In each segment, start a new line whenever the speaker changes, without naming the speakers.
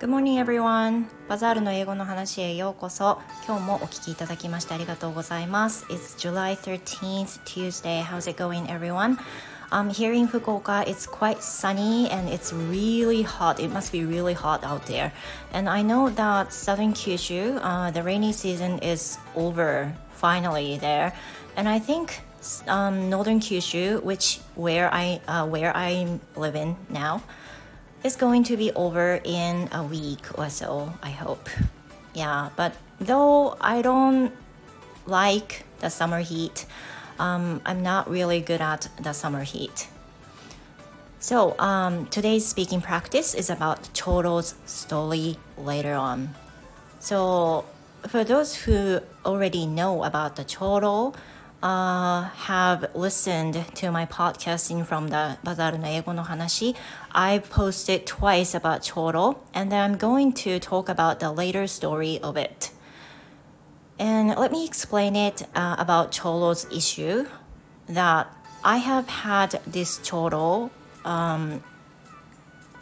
Good morning everyone! バザールの英語の話へようこそ今日もお聞きいただきましてありがとうございます It's July 13th, Tuesday. How's it going everyone? Um, here in Fukuoka, it's quite sunny and it's really hot. It must be really hot out there. And I know that southern Kyushu, uh, the rainy season is over finally there. And I think um, northern Kyushu, which where I uh, where I live in now, is going to be over in a week or so. I hope. Yeah, but though I don't like the summer heat, um, I'm not really good at the summer heat. So um, today's speaking practice is about Choro's story later on. So for those who already know about the Choro, uh, have listened to my podcasting from the Bazaar no Eigo no Hanashi, I've posted twice about Choro, and then I'm going to talk about the later story of it. And let me explain it uh, about Choro's issue that I have had this Choro, um,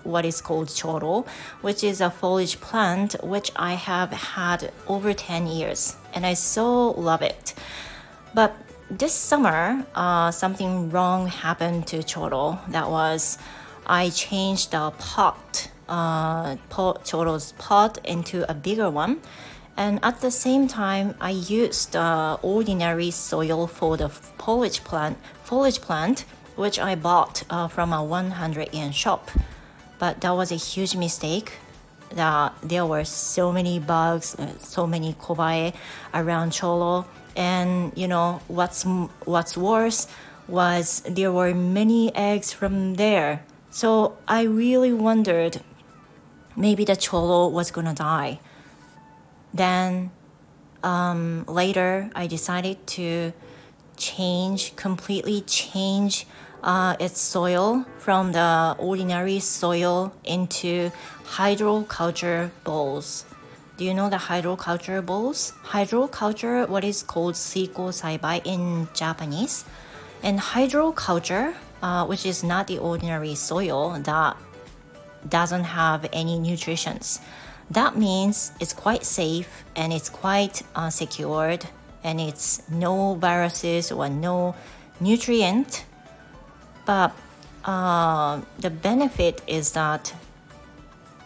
what is called Choro, which is a foliage plant which I have had over 10 years and I so love it. But this summer, uh, something wrong happened to Choro. That was, I changed the pot, uh, Choro's pot into a bigger one and at the same time, I used uh, ordinary soil for the foliage plant, foliage plant, which I bought uh, from a 100 yen shop. But that was a huge mistake. That there were so many bugs, uh, so many kobae around Choro. and you know what's what's worse was there were many eggs from there. So I really wondered maybe the Choro was gonna die. Then um, later, I decided to change, completely change uh, its soil from the ordinary soil into hydroculture bowls. Do you know the hydroculture bowls? Hydroculture, what is called suiko saibai in Japanese. And hydroculture, uh, which is not the ordinary soil that doesn't have any nutrients. That means it's quite safe and it's quite uh, secured and it's no viruses or no nutrient. But uh, the benefit is that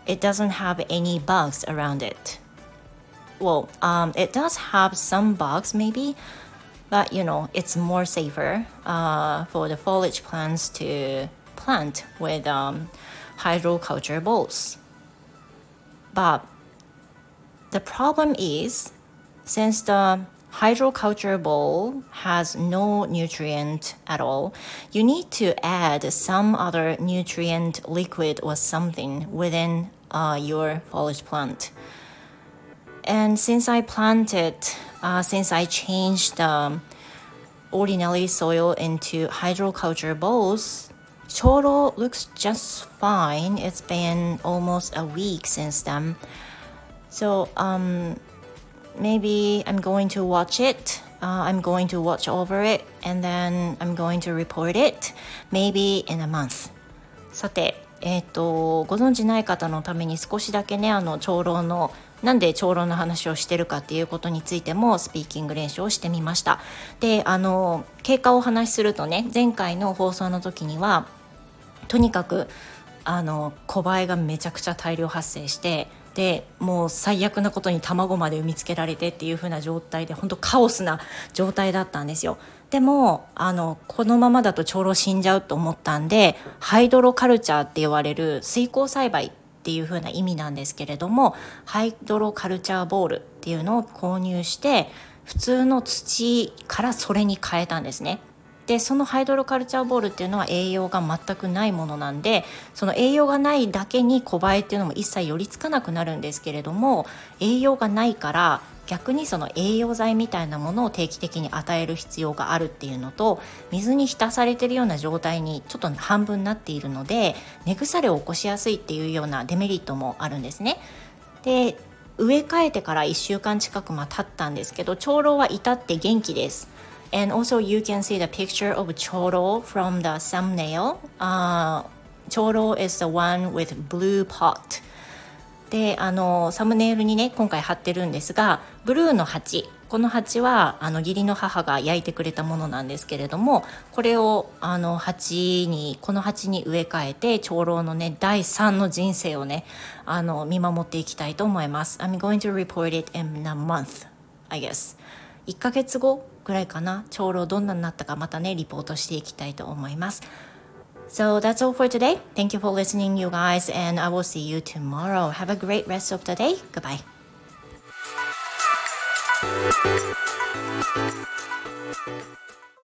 it doesn't have any bugs around it. Well, um, it does have some bugs maybe, but you know it's more safer uh, for the foliage plants to plant with um, hydroculture bowls. But the problem is since the hydroculture bowl has no nutrient at all, you need to add some other nutrient liquid or something within uh, your foliage plant. And since I planted, uh, since I changed the ordinary soil into hydroculture bowls, Choro looks just fine. It's been almost a week since then. So um, maybe I'm going to watch it. Uh, I'm going to watch over it and then I'm going to report it maybe in a month. さて、えっ、ー、と、ご存知ない方のために少しだけね、あの、長老のなんで長老の話をしてるかっていうことについてもスピーキング練習をしてみました。で、あの、経過をお話しするとね、前回の放送の時には、とにかくあの小バエがめちゃくちゃ大量発生してでもう最悪なことに卵まで産みつけられてっていう風な状態で本当カオスな状態だったんですよ。でもあのこのままだと長老死んじゃうと思ったんでハイドロカルチャーって言われる水耕栽培っていう風な意味なんですけれどもハイドロカルチャーボールっていうのを購入して普通の土からそれに変えたんですね。でそのハイドロカルチャーボールっていうのは栄養が全くないものなんでその栄養がないだけに小バエっていうのも一切寄りつかなくなるんですけれども栄養がないから逆にその栄養剤みたいなものを定期的に与える必要があるっていうのと水に浸されてるような状態にちょっと半分なっているので根腐れを起こしやすいっていうようなデメリットもあるんですね。で植え替えてから1週間近くま経ったんですけど長老は至って元気です。And also you can see the picture of choro from the thumbnail. Uh, choro is the one with blue pot. で、あの、サムネイルにね、今回貼ってるんですが、ブルーの鉢。この鉢は、あの、義理の母が焼いてくれたものなんですけれども、これを、あの、鉢に、この鉢に植え替えて、長老のね、第3の人生をね、あの、見守っていきたいと思います。I'm going to report it in a month, I guess. 1ヶ月後ぐらいかな、長老どんなになったかまたね、リポートしていきたいと思います。So that's all for today. Thank you for listening, you guys, and I will see you tomorrow. Have a great rest of the day. Goodbye.